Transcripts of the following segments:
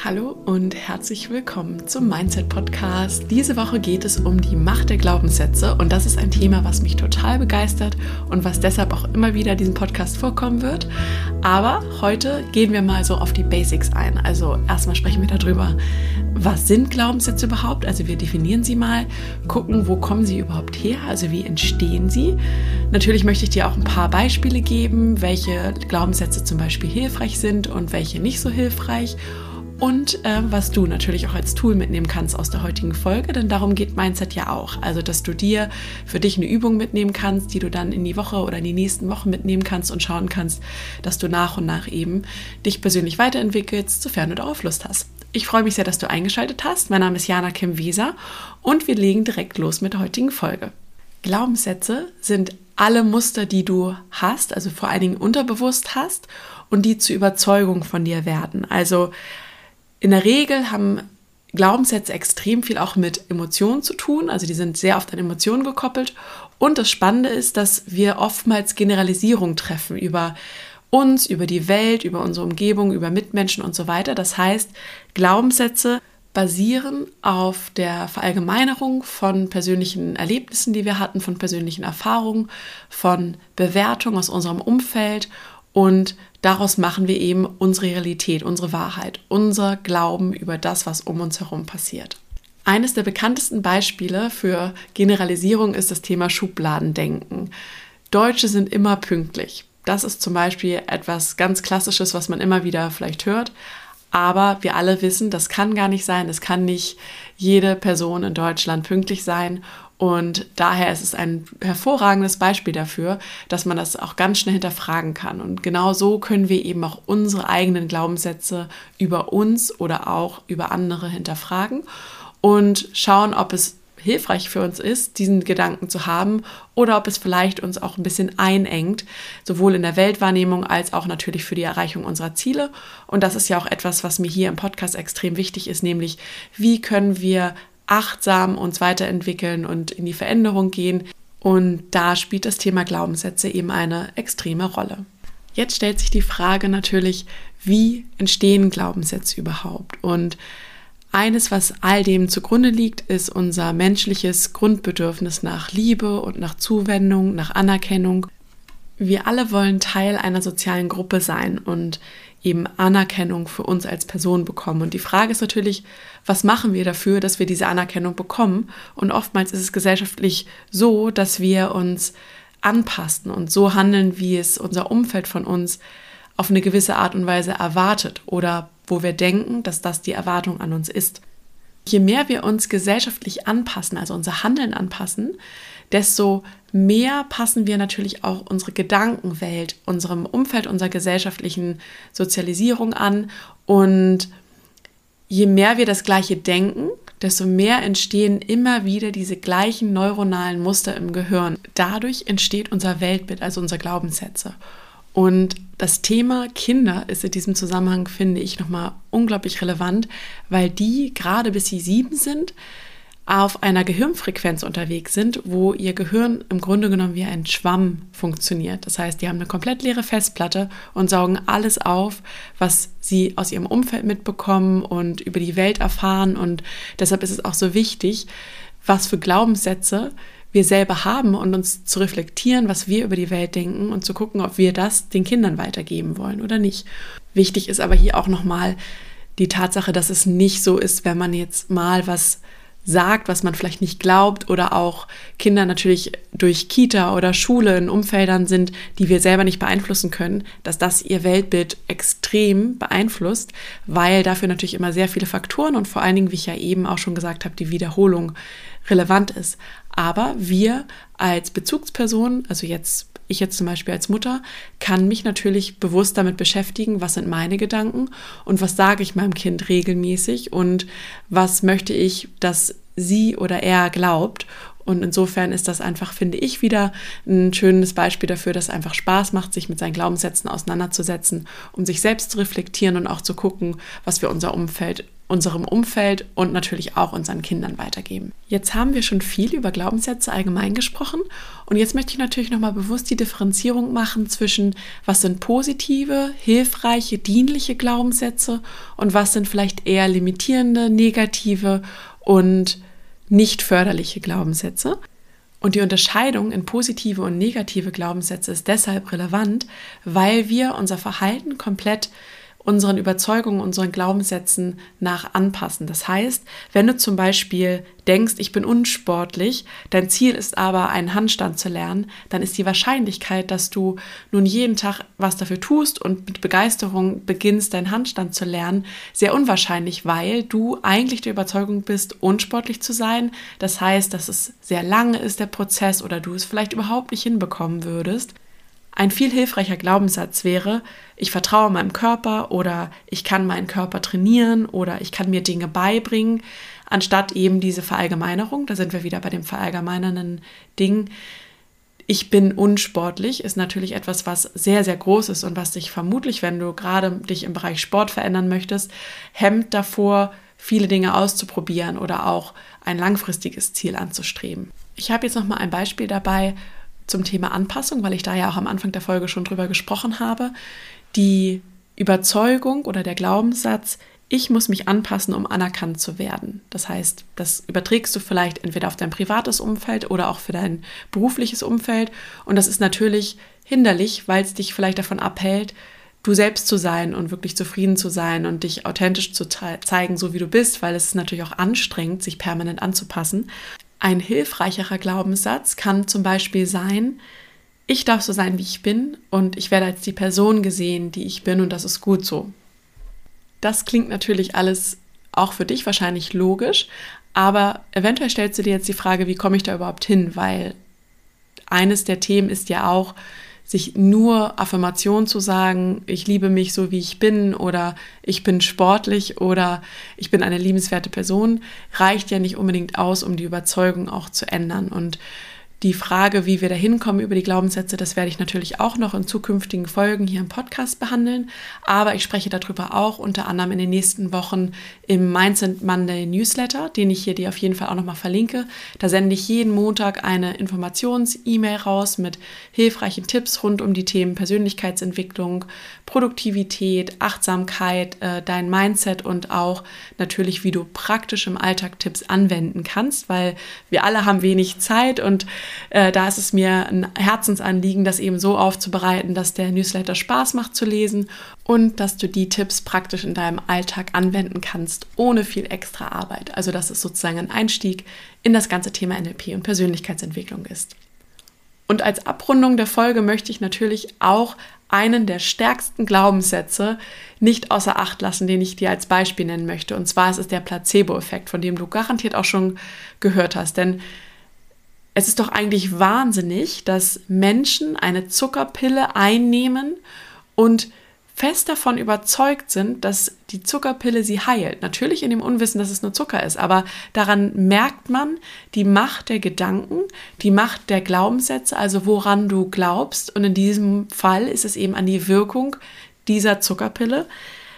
Hallo und herzlich willkommen zum Mindset Podcast. Diese Woche geht es um die Macht der Glaubenssätze und das ist ein Thema, was mich total begeistert und was deshalb auch immer wieder in diesem Podcast vorkommen wird. Aber heute gehen wir mal so auf die Basics ein. Also erstmal sprechen wir darüber, was sind Glaubenssätze überhaupt? Also wir definieren sie mal, gucken, wo kommen sie überhaupt her? Also wie entstehen sie? Natürlich möchte ich dir auch ein paar Beispiele geben, welche Glaubenssätze zum Beispiel hilfreich sind und welche nicht so hilfreich und äh, was du natürlich auch als Tool mitnehmen kannst aus der heutigen Folge, denn darum geht Mindset ja auch. Also, dass du dir für dich eine Übung mitnehmen kannst, die du dann in die Woche oder in die nächsten Wochen mitnehmen kannst und schauen kannst, dass du nach und nach eben dich persönlich weiterentwickelst, sofern du darauf Lust hast. Ich freue mich sehr, dass du eingeschaltet hast. Mein Name ist Jana Kim Weser und wir legen direkt los mit der heutigen Folge. Glaubenssätze sind alle Muster, die du hast, also vor allen Dingen unterbewusst hast und die zur Überzeugung von dir werden. Also in der Regel haben Glaubenssätze extrem viel auch mit Emotionen zu tun, also die sind sehr oft an Emotionen gekoppelt. Und das Spannende ist, dass wir oftmals Generalisierung treffen über uns, über die Welt, über unsere Umgebung, über Mitmenschen und so weiter. Das heißt, Glaubenssätze basieren auf der Verallgemeinerung von persönlichen Erlebnissen, die wir hatten, von persönlichen Erfahrungen, von Bewertungen aus unserem Umfeld und daraus machen wir eben unsere Realität, unsere Wahrheit, unser Glauben über das, was um uns herum passiert. Eines der bekanntesten Beispiele für Generalisierung ist das Thema Schubladendenken. Deutsche sind immer pünktlich. Das ist zum Beispiel etwas ganz Klassisches, was man immer wieder vielleicht hört. Aber wir alle wissen, das kann gar nicht sein. Es kann nicht jede Person in Deutschland pünktlich sein. Und daher ist es ein hervorragendes Beispiel dafür, dass man das auch ganz schnell hinterfragen kann. Und genau so können wir eben auch unsere eigenen Glaubenssätze über uns oder auch über andere hinterfragen und schauen, ob es hilfreich für uns ist, diesen Gedanken zu haben oder ob es vielleicht uns auch ein bisschen einengt, sowohl in der Weltwahrnehmung als auch natürlich für die Erreichung unserer Ziele. Und das ist ja auch etwas, was mir hier im Podcast extrem wichtig ist, nämlich wie können wir achtsam uns weiterentwickeln und in die Veränderung gehen. Und da spielt das Thema Glaubenssätze eben eine extreme Rolle. Jetzt stellt sich die Frage natürlich, wie entstehen Glaubenssätze überhaupt? Und eines, was all dem zugrunde liegt, ist unser menschliches Grundbedürfnis nach Liebe und nach Zuwendung, nach Anerkennung. Wir alle wollen Teil einer sozialen Gruppe sein und eben Anerkennung für uns als Person bekommen. Und die Frage ist natürlich, was machen wir dafür, dass wir diese Anerkennung bekommen? Und oftmals ist es gesellschaftlich so, dass wir uns anpassen und so handeln, wie es unser Umfeld von uns auf eine gewisse Art und Weise erwartet oder wo wir denken, dass das die Erwartung an uns ist. Je mehr wir uns gesellschaftlich anpassen, also unser Handeln anpassen, desto mehr passen wir natürlich auch unsere Gedankenwelt, unserem Umfeld, unserer gesellschaftlichen Sozialisierung an. Und je mehr wir das Gleiche denken, desto mehr entstehen immer wieder diese gleichen neuronalen Muster im Gehirn. Dadurch entsteht unser Weltbild, also unsere Glaubenssätze. Und das Thema Kinder ist in diesem Zusammenhang, finde ich, nochmal unglaublich relevant, weil die gerade bis sie sieben sind, auf einer Gehirnfrequenz unterwegs sind, wo ihr Gehirn im Grunde genommen wie ein Schwamm funktioniert. Das heißt, die haben eine komplett leere Festplatte und saugen alles auf, was sie aus ihrem Umfeld mitbekommen und über die Welt erfahren. Und deshalb ist es auch so wichtig, was für Glaubenssätze wir selber haben und uns zu reflektieren, was wir über die Welt denken und zu gucken, ob wir das den Kindern weitergeben wollen oder nicht. Wichtig ist aber hier auch nochmal die Tatsache, dass es nicht so ist, wenn man jetzt mal was sagt, was man vielleicht nicht glaubt oder auch Kinder natürlich durch Kita oder Schule in Umfeldern sind, die wir selber nicht beeinflussen können, dass das ihr Weltbild extrem beeinflusst, weil dafür natürlich immer sehr viele Faktoren und vor allen Dingen, wie ich ja eben auch schon gesagt habe, die Wiederholung relevant ist. Aber wir als Bezugsperson, also jetzt ich jetzt zum Beispiel als Mutter, kann mich natürlich bewusst damit beschäftigen, was sind meine Gedanken und was sage ich meinem Kind regelmäßig und was möchte ich, dass sie oder er glaubt. Und insofern ist das einfach, finde ich, wieder ein schönes Beispiel dafür, dass es einfach Spaß macht, sich mit seinen Glaubenssätzen auseinanderzusetzen, um sich selbst zu reflektieren und auch zu gucken, was wir unser Umfeld, unserem Umfeld und natürlich auch unseren Kindern weitergeben. Jetzt haben wir schon viel über Glaubenssätze allgemein gesprochen und jetzt möchte ich natürlich nochmal bewusst die Differenzierung machen zwischen, was sind positive, hilfreiche, dienliche Glaubenssätze und was sind vielleicht eher limitierende, negative und nicht förderliche Glaubenssätze. Und die Unterscheidung in positive und negative Glaubenssätze ist deshalb relevant, weil wir unser Verhalten komplett unseren Überzeugungen, unseren Glaubenssätzen nach anpassen. Das heißt, wenn du zum Beispiel denkst, ich bin unsportlich, dein Ziel ist aber, einen Handstand zu lernen, dann ist die Wahrscheinlichkeit, dass du nun jeden Tag was dafür tust und mit Begeisterung beginnst, deinen Handstand zu lernen, sehr unwahrscheinlich, weil du eigentlich der Überzeugung bist, unsportlich zu sein. Das heißt, dass es sehr lange ist, der Prozess, oder du es vielleicht überhaupt nicht hinbekommen würdest. Ein viel hilfreicher Glaubenssatz wäre, ich vertraue meinem Körper oder ich kann meinen Körper trainieren oder ich kann mir Dinge beibringen, anstatt eben diese Verallgemeinerung, da sind wir wieder bei dem verallgemeinernden Ding, ich bin unsportlich, ist natürlich etwas, was sehr, sehr groß ist und was dich vermutlich, wenn du gerade dich im Bereich Sport verändern möchtest, hemmt davor, viele Dinge auszuprobieren oder auch ein langfristiges Ziel anzustreben. Ich habe jetzt noch mal ein Beispiel dabei, zum Thema Anpassung, weil ich da ja auch am Anfang der Folge schon drüber gesprochen habe. Die Überzeugung oder der Glaubenssatz, ich muss mich anpassen, um anerkannt zu werden. Das heißt, das überträgst du vielleicht entweder auf dein privates Umfeld oder auch für dein berufliches Umfeld. Und das ist natürlich hinderlich, weil es dich vielleicht davon abhält, du selbst zu sein und wirklich zufrieden zu sein und dich authentisch zu zeigen, so wie du bist, weil es ist natürlich auch anstrengend, sich permanent anzupassen. Ein hilfreicherer Glaubenssatz kann zum Beispiel sein, ich darf so sein, wie ich bin und ich werde als die Person gesehen, die ich bin und das ist gut so. Das klingt natürlich alles auch für dich wahrscheinlich logisch, aber eventuell stellst du dir jetzt die Frage, wie komme ich da überhaupt hin, weil eines der Themen ist ja auch, sich nur Affirmation zu sagen, ich liebe mich so wie ich bin oder ich bin sportlich oder ich bin eine liebenswerte Person, reicht ja nicht unbedingt aus, um die Überzeugung auch zu ändern. Und die Frage, wie wir da hinkommen über die Glaubenssätze, das werde ich natürlich auch noch in zukünftigen Folgen hier im Podcast behandeln. Aber ich spreche darüber auch unter anderem in den nächsten Wochen im Mindset Monday Newsletter, den ich hier dir auf jeden Fall auch nochmal verlinke. Da sende ich jeden Montag eine Informations-E-Mail raus mit hilfreichen Tipps rund um die Themen Persönlichkeitsentwicklung, Produktivität, Achtsamkeit, äh, dein Mindset und auch natürlich, wie du praktisch im Alltag Tipps anwenden kannst, weil wir alle haben wenig Zeit und äh, da ist es mir ein Herzensanliegen, das eben so aufzubereiten, dass der Newsletter Spaß macht zu lesen und dass du die Tipps praktisch in deinem Alltag anwenden kannst, ohne viel extra Arbeit. Also dass es sozusagen ein Einstieg in das ganze Thema NLP und Persönlichkeitsentwicklung ist. Und als Abrundung der Folge möchte ich natürlich auch einen der stärksten Glaubenssätze nicht außer Acht lassen, den ich dir als Beispiel nennen möchte. Und zwar ist es der Placebo-Effekt, von dem du garantiert auch schon gehört hast. Denn es ist doch eigentlich wahnsinnig, dass Menschen eine Zuckerpille einnehmen und fest davon überzeugt sind, dass die Zuckerpille sie heilt. Natürlich in dem Unwissen, dass es nur Zucker ist, aber daran merkt man die Macht der Gedanken, die Macht der Glaubenssätze, also woran du glaubst. Und in diesem Fall ist es eben an die Wirkung dieser Zuckerpille,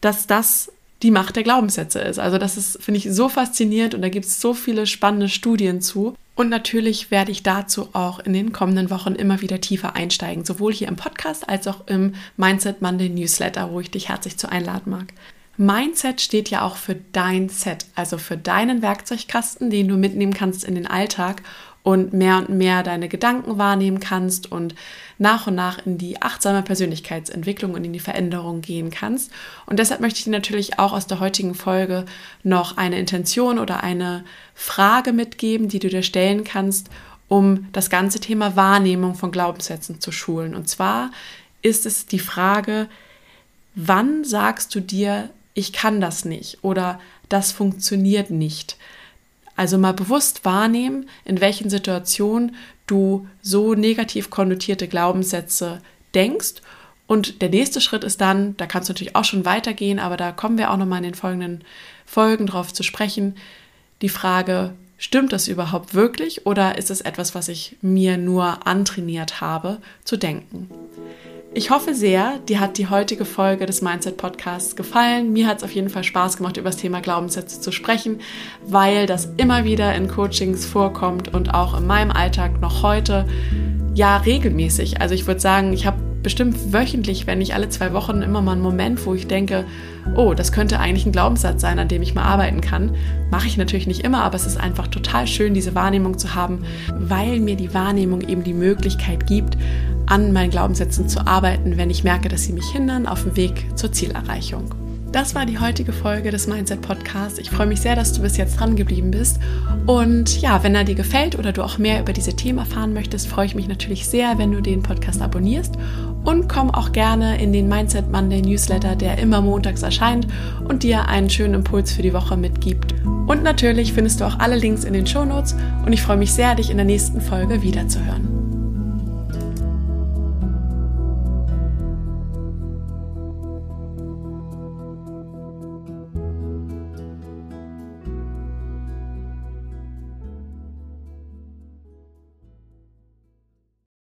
dass das die Macht der Glaubenssätze ist. Also das ist, finde ich, so faszinierend und da gibt es so viele spannende Studien zu. Und natürlich werde ich dazu auch in den kommenden Wochen immer wieder tiefer einsteigen, sowohl hier im Podcast als auch im Mindset Monday Newsletter, wo ich dich herzlich zu einladen mag. Mindset steht ja auch für dein Set, also für deinen Werkzeugkasten, den du mitnehmen kannst in den Alltag und mehr und mehr deine Gedanken wahrnehmen kannst und nach und nach in die achtsame Persönlichkeitsentwicklung und in die Veränderung gehen kannst. Und deshalb möchte ich dir natürlich auch aus der heutigen Folge noch eine Intention oder eine Frage mitgeben, die du dir stellen kannst, um das ganze Thema Wahrnehmung von Glaubenssätzen zu schulen. Und zwar ist es die Frage, wann sagst du dir, ich kann das nicht oder das funktioniert nicht? Also mal bewusst wahrnehmen, in welchen Situationen du so negativ konnotierte Glaubenssätze denkst. Und der nächste Schritt ist dann, da kannst du natürlich auch schon weitergehen, aber da kommen wir auch nochmal in den folgenden Folgen drauf zu sprechen, die Frage, stimmt das überhaupt wirklich oder ist es etwas, was ich mir nur antrainiert habe zu denken? Ich hoffe sehr, dir hat die heutige Folge des Mindset Podcasts gefallen. Mir hat es auf jeden Fall Spaß gemacht, über das Thema Glaubenssätze zu sprechen, weil das immer wieder in Coachings vorkommt und auch in meinem Alltag noch heute ja regelmäßig. Also ich würde sagen, ich habe bestimmt wöchentlich, wenn nicht alle zwei Wochen, immer mal einen Moment, wo ich denke, oh, das könnte eigentlich ein Glaubenssatz sein, an dem ich mal arbeiten kann. Mache ich natürlich nicht immer, aber es ist einfach total schön, diese Wahrnehmung zu haben, weil mir die Wahrnehmung eben die Möglichkeit gibt, an meinen Glaubenssätzen zu arbeiten, wenn ich merke, dass sie mich hindern auf dem Weg zur Zielerreichung. Das war die heutige Folge des Mindset Podcasts. Ich freue mich sehr, dass du bis jetzt dran geblieben bist. Und ja, wenn er dir gefällt oder du auch mehr über diese Themen erfahren möchtest, freue ich mich natürlich sehr, wenn du den Podcast abonnierst und komm auch gerne in den Mindset Monday Newsletter, der immer montags erscheint und dir einen schönen Impuls für die Woche mitgibt. Und natürlich findest du auch alle Links in den Show Notes und ich freue mich sehr, dich in der nächsten Folge wiederzuhören.